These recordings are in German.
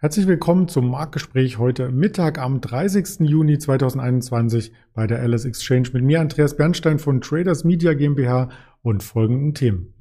Herzlich willkommen zum Marktgespräch heute Mittag am 30. Juni 2021 bei der LS Exchange mit mir Andreas Bernstein von Traders Media GmbH und folgenden Themen.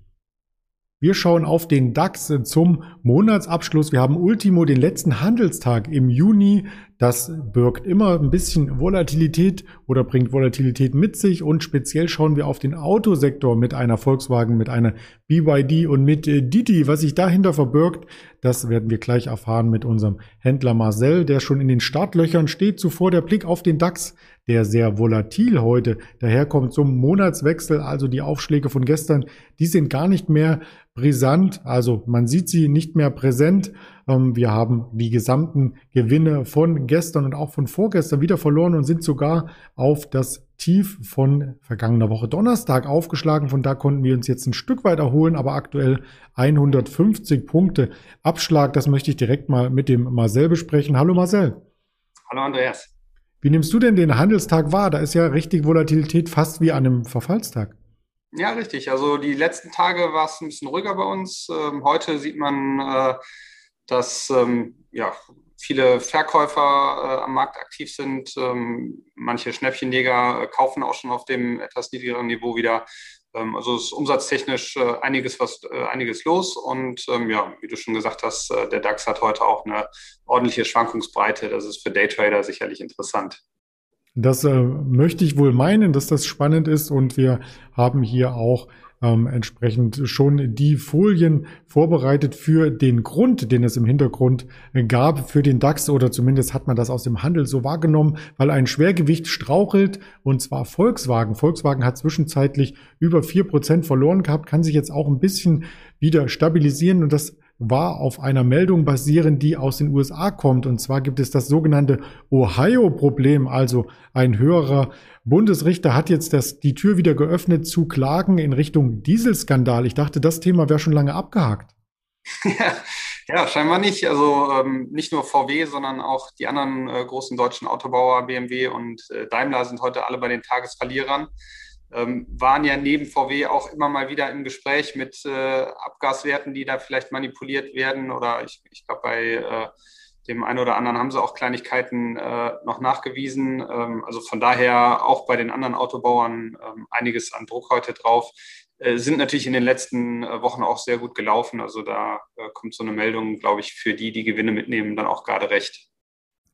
Wir schauen auf den DAX zum Monatsabschluss. Wir haben Ultimo, den letzten Handelstag im Juni. Das birgt immer ein bisschen Volatilität oder bringt Volatilität mit sich. Und speziell schauen wir auf den Autosektor mit einer Volkswagen, mit einer BYD und mit äh, Didi. Was sich dahinter verbirgt, das werden wir gleich erfahren mit unserem Händler Marcel, der schon in den Startlöchern steht. Zuvor der Blick auf den DAX, der sehr volatil heute daherkommt zum Monatswechsel. Also die Aufschläge von gestern, die sind gar nicht mehr brisant. Also man sieht sie nicht mehr präsent. Ähm, wir haben die gesamten Gewinne von gestern und auch von vorgestern wieder verloren und sind sogar auf das Tief von vergangener Woche Donnerstag aufgeschlagen. Von da konnten wir uns jetzt ein Stück weit erholen, aber aktuell 150 Punkte Abschlag. Das möchte ich direkt mal mit dem Marcel besprechen. Hallo Marcel. Hallo Andreas. Wie nimmst du denn den Handelstag wahr? Da ist ja richtig Volatilität fast wie an einem Verfallstag. Ja, richtig. Also die letzten Tage war es ein bisschen ruhiger bei uns. Ähm, heute sieht man, äh, dass ähm, ja, viele Verkäufer äh, am Markt aktiv sind. Ähm, manche Schnäppchenjäger äh, kaufen auch schon auf dem etwas niedrigeren Niveau wieder. Ähm, also ist umsatztechnisch äh, einiges, was, äh, einiges los. Und ähm, ja, wie du schon gesagt hast, äh, der DAX hat heute auch eine ordentliche Schwankungsbreite. Das ist für Daytrader sicherlich interessant. Das äh, möchte ich wohl meinen, dass das spannend ist und wir haben hier auch ähm, entsprechend schon die Folien vorbereitet für den Grund, den es im Hintergrund gab für den DAX oder zumindest hat man das aus dem Handel so wahrgenommen, weil ein Schwergewicht strauchelt und zwar Volkswagen. Volkswagen hat zwischenzeitlich über vier Prozent verloren gehabt, kann sich jetzt auch ein bisschen wieder stabilisieren und das war auf einer Meldung basieren, die aus den USA kommt. Und zwar gibt es das sogenannte Ohio-Problem. Also ein höherer Bundesrichter hat jetzt das, die Tür wieder geöffnet zu Klagen in Richtung Dieselskandal. Ich dachte, das Thema wäre schon lange abgehakt. Ja, ja scheinbar nicht. Also ähm, nicht nur VW, sondern auch die anderen äh, großen deutschen Autobauer, BMW und äh, Daimler sind heute alle bei den Tagesverlierern ähm, waren ja neben VW auch immer mal wieder im Gespräch mit äh, Abgaswerten, die da vielleicht manipuliert werden. Oder ich, ich glaube, bei äh, dem einen oder anderen haben sie auch Kleinigkeiten äh, noch nachgewiesen. Ähm, also von daher auch bei den anderen Autobauern ähm, einiges an Druck heute drauf. Äh, sind natürlich in den letzten äh, Wochen auch sehr gut gelaufen. Also da äh, kommt so eine Meldung, glaube ich, für die, die Gewinne mitnehmen, dann auch gerade recht.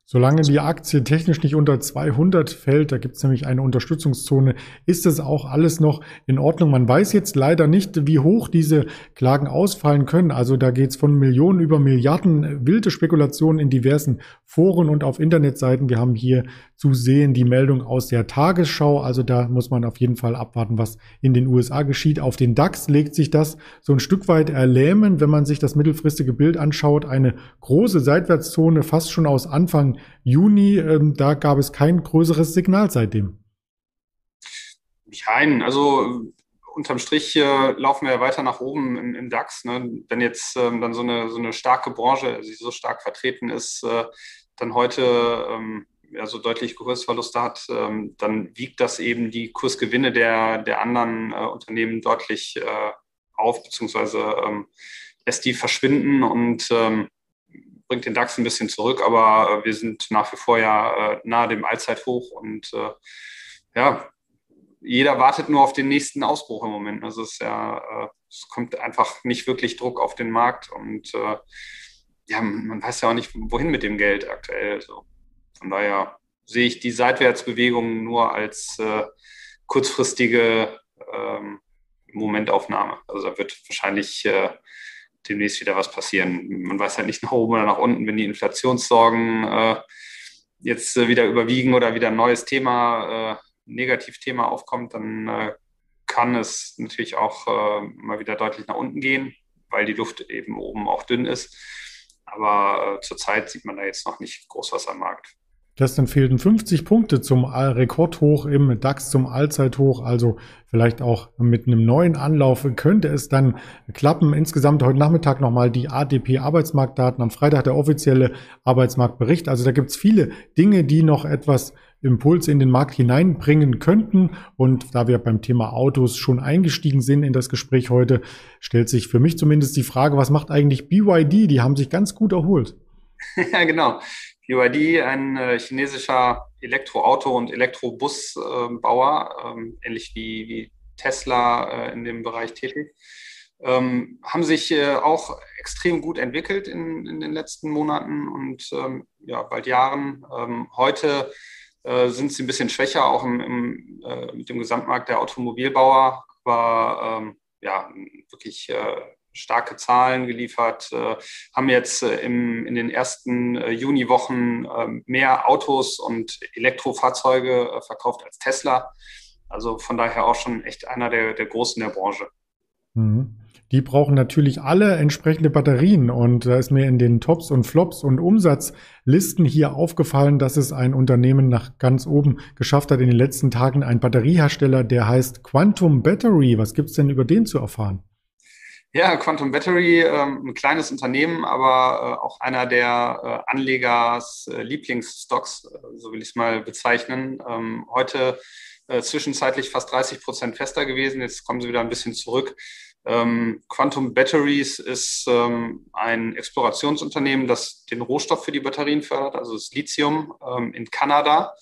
Solange die Aktie technisch nicht unter 200 fällt, da gibt es nämlich eine Unterstützungszone, ist das auch alles noch in Ordnung. Man weiß jetzt leider nicht, wie hoch diese Klagen ausfallen können. Also da geht es von Millionen über Milliarden wilde Spekulationen in diversen Foren und auf Internetseiten. Wir haben hier zu sehen die Meldung aus der Tagesschau. Also da muss man auf jeden Fall abwarten, was in den USA geschieht. Auf den DAX legt sich das so ein Stück weit erlähmen, wenn man sich das mittelfristige Bild anschaut. Eine große Seitwärtszone fast schon aus Anfang Juni. Ähm, da gab es kein größeres Signal seitdem. Nein, also unterm Strich äh, laufen wir ja weiter nach oben im, im DAX. Ne? Wenn jetzt ähm, dann so eine, so eine starke Branche, die so stark vertreten ist, äh, dann heute ähm, ja, so deutlich Kursverluste hat, ähm, dann wiegt das eben die Kursgewinne der, der anderen äh, Unternehmen deutlich äh, auf, beziehungsweise ähm, lässt die verschwinden und ähm, bringt den DAX ein bisschen zurück, aber äh, wir sind nach wie vor ja äh, nahe dem Allzeithoch und äh, ja, jeder wartet nur auf den nächsten Ausbruch im Moment. Also es ja, es kommt einfach nicht wirklich Druck auf den Markt und ja, man weiß ja auch nicht, wohin mit dem Geld aktuell. So. Von daher sehe ich die Seitwärtsbewegung nur als äh, kurzfristige ähm, Momentaufnahme. Also da wird wahrscheinlich äh, demnächst wieder was passieren. Man weiß halt nicht nach oben oder nach unten, wenn die Inflationssorgen äh, jetzt äh, wieder überwiegen oder wieder ein neues Thema, äh, Negativthema aufkommt, dann äh, kann es natürlich auch äh, mal wieder deutlich nach unten gehen, weil die Luft eben oben auch dünn ist. Aber äh, zurzeit sieht man da jetzt noch nicht groß was am Markt. Gestern fehlten 50 Punkte zum Rekordhoch im DAX zum Allzeithoch. Also vielleicht auch mit einem neuen Anlauf könnte es dann klappen. Insgesamt heute Nachmittag nochmal die ADP Arbeitsmarktdaten. Am Freitag der offizielle Arbeitsmarktbericht. Also da gibt's viele Dinge, die noch etwas Impuls in den Markt hineinbringen könnten. Und da wir beim Thema Autos schon eingestiegen sind in das Gespräch heute, stellt sich für mich zumindest die Frage, was macht eigentlich BYD? Die haben sich ganz gut erholt. ja, genau. BYD, ein äh, chinesischer Elektroauto- und Elektrobusbauer, äh, ähm, ähnlich wie, wie Tesla äh, in dem Bereich tätig, ähm, haben sich äh, auch extrem gut entwickelt in, in den letzten Monaten und ähm, ja, bald Jahren. Ähm, heute äh, sind sie ein bisschen schwächer, auch im, im äh, mit dem Gesamtmarkt der Automobilbauer, aber ähm, ja, wirklich äh, starke Zahlen geliefert, äh, haben jetzt äh, im, in den ersten äh, Juniwochen äh, mehr Autos und Elektrofahrzeuge verkauft als Tesla. Also von daher auch schon echt einer der, der Großen der Branche. Mhm. Die brauchen natürlich alle entsprechende Batterien und da ist mir in den Tops und Flops und Umsatzlisten hier aufgefallen, dass es ein Unternehmen nach ganz oben geschafft hat in den letzten Tagen, ein Batteriehersteller, der heißt Quantum Battery. Was gibt's denn über den zu erfahren? Ja, Quantum Battery, ähm, ein kleines Unternehmen, aber äh, auch einer der äh, Anlegers äh, Lieblingsstocks, so will ich es mal bezeichnen. Ähm, heute zwischenzeitlich fast 30 Prozent fester gewesen. Jetzt kommen sie wieder ein bisschen zurück. Ähm, Quantum Batteries ist ein Explorationsunternehmen, das den Rohstoff für die Batterien fördert, also das Lithium in Kanada.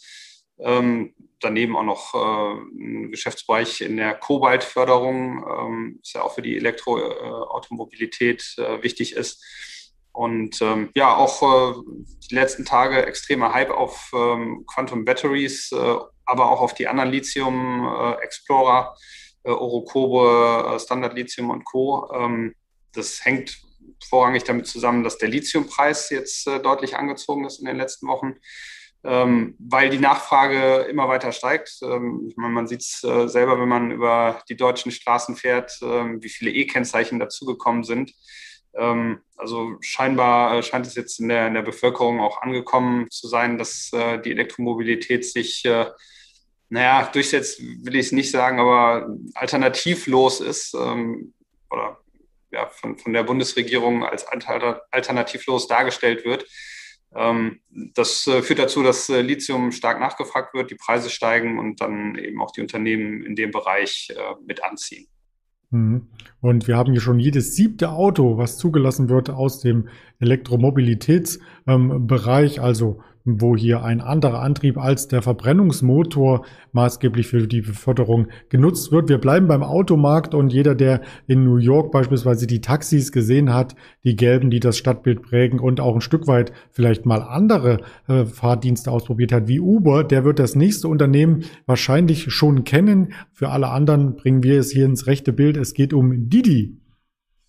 Daneben auch noch äh, ein Geschäftsbereich in der Kobaltförderung, ähm, was ja auch für die Elektroautomobilität äh, wichtig ist. Und ähm, ja, auch äh, die letzten Tage extremer Hype auf ähm, Quantum Batteries, äh, aber auch auf die anderen Lithium äh, Explorer, äh, Orocobre, Standard Lithium und Co. Ähm, das hängt vorrangig damit zusammen, dass der Lithiumpreis jetzt deutlich angezogen ist in den letzten Wochen ähm, weil die Nachfrage immer weiter steigt. Ähm, ich meine, man sieht es äh, selber, wenn man über die deutschen Straßen fährt, ähm, wie viele E-Kennzeichen dazugekommen sind. Ähm, also scheinbar äh, scheint es jetzt in der, in der Bevölkerung auch angekommen zu sein, dass äh, die Elektromobilität sich, äh, naja, durchsetzt, will ich es nicht sagen, aber alternativlos ist ähm, oder ja, von, von der Bundesregierung als alternativlos dargestellt wird. Ähm, das äh, führt dazu, dass äh, Lithium stark nachgefragt wird, die Preise steigen und dann eben auch die Unternehmen in dem Bereich äh, mit anziehen. Mhm. Und wir haben hier schon jedes siebte Auto, was zugelassen wird aus dem Elektromobilitätsbereich, also wo hier ein anderer Antrieb als der Verbrennungsmotor maßgeblich für die Beförderung genutzt wird. Wir bleiben beim Automarkt und jeder, der in New York beispielsweise die Taxis gesehen hat, die gelben, die das Stadtbild prägen und auch ein Stück weit vielleicht mal andere äh, Fahrdienste ausprobiert hat wie Uber, der wird das nächste Unternehmen wahrscheinlich schon kennen. Für alle anderen bringen wir es hier ins rechte Bild. Es geht um Didi.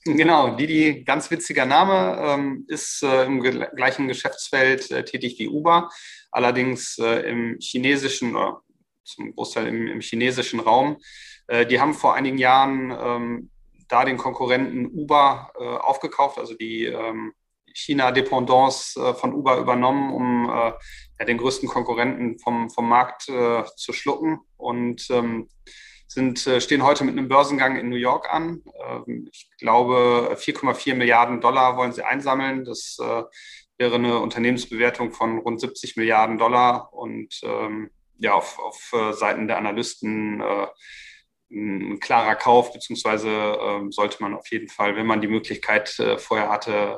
Genau, Didi, ganz witziger Name, ähm, ist äh, im gleichen Geschäftsfeld äh, tätig wie Uber, allerdings äh, im chinesischen oder zum Großteil im, im chinesischen Raum. Die haben vor einigen Jahren ähm, da den Konkurrenten Uber aufgekauft, also die ähm, China-Dependance von Uber übernommen, um den größten Konkurrenten vom, vom Markt zu schlucken. Und sind, äh, stehen heute mit einem Börsengang in New York an. Ähm, ich glaube, 4,4 Milliarden Dollar wollen sie einsammeln. Das äh, wäre eine Unternehmensbewertung von rund 70 Milliarden Dollar und ähm, ja, auf, auf äh, Seiten der Analysten ein klarer Kauf, beziehungsweise ähm, sollte man auf jeden Fall, wenn man die Möglichkeit vorher hatte,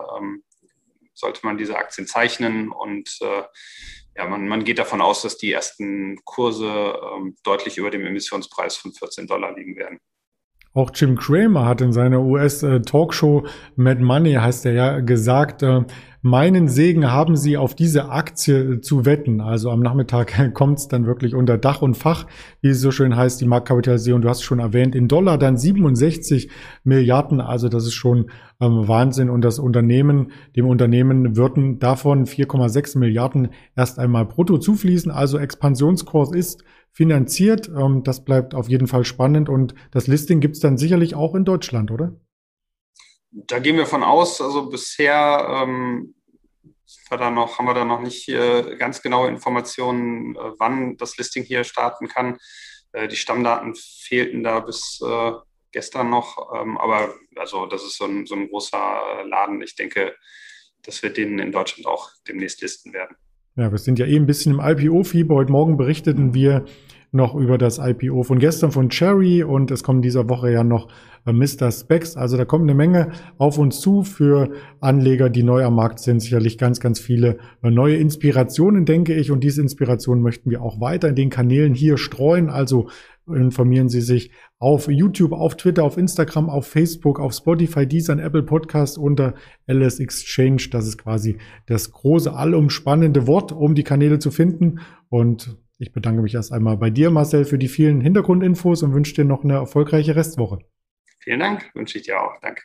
sollte man diese Aktien zeichnen und ja, man, man geht davon aus, dass die ersten Kurse ähm, deutlich über dem Emissionspreis von 14 Dollar liegen werden. Auch Jim Cramer hat in seiner US-Talkshow Mad Money, heißt er ja, gesagt, äh, meinen Segen haben Sie auf diese Aktie zu wetten. Also am Nachmittag kommt es dann wirklich unter Dach und Fach, wie es so schön heißt, die Marktkapitalisierung. Du hast schon erwähnt, in Dollar dann 67 Milliarden. Also das ist schon ähm, Wahnsinn. Und das Unternehmen, dem Unternehmen würden davon 4,6 Milliarden erst einmal brutto zufließen. Also Expansionskurs ist finanziert. Ähm, das bleibt auf jeden Fall spannend. Und das Listing gibt es dann sicherlich auch in Deutschland, oder? Da gehen wir von aus. Also bisher ähm, noch, haben wir da noch nicht äh, ganz genaue Informationen, äh, wann das Listing hier starten kann. Äh, die Stammdaten fehlten da bis äh, gestern noch. Ähm, aber also das ist so ein, so ein großer Laden. Ich denke, dass wir den in Deutschland auch demnächst listen werden. Ja, wir sind ja eh ein bisschen im IPO-Fieber. Heute Morgen berichteten wir noch über das IPO von gestern von Cherry und es kommt dieser Woche ja noch äh, Mr. Specs. Also da kommt eine Menge auf uns zu für Anleger, die neu am Markt sind. Sicherlich ganz, ganz viele äh, neue Inspirationen, denke ich. Und diese Inspirationen möchten wir auch weiter in den Kanälen hier streuen. Also informieren Sie sich auf YouTube, auf Twitter, auf Instagram, auf Facebook, auf Spotify, Deezer und Apple Podcast unter LS Exchange. Das ist quasi das große, allumspannende Wort, um die Kanäle zu finden. Und ich bedanke mich erst einmal bei dir, Marcel, für die vielen Hintergrundinfos und wünsche dir noch eine erfolgreiche Restwoche. Vielen Dank, wünsche ich dir auch. Danke.